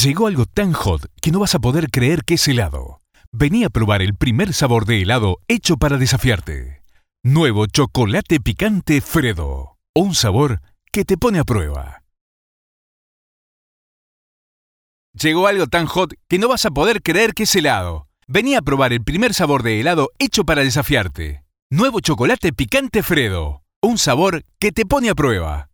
Llegó algo tan hot que no vas a poder creer que es helado. Vení a probar el primer sabor de helado hecho para desafiarte. Nuevo chocolate picante Fredo. Un sabor que te pone a prueba. Llegó algo tan hot que no vas a poder creer que es helado. Vení a probar el primer sabor de helado hecho para desafiarte. Nuevo chocolate picante Fredo. Un sabor que te pone a prueba.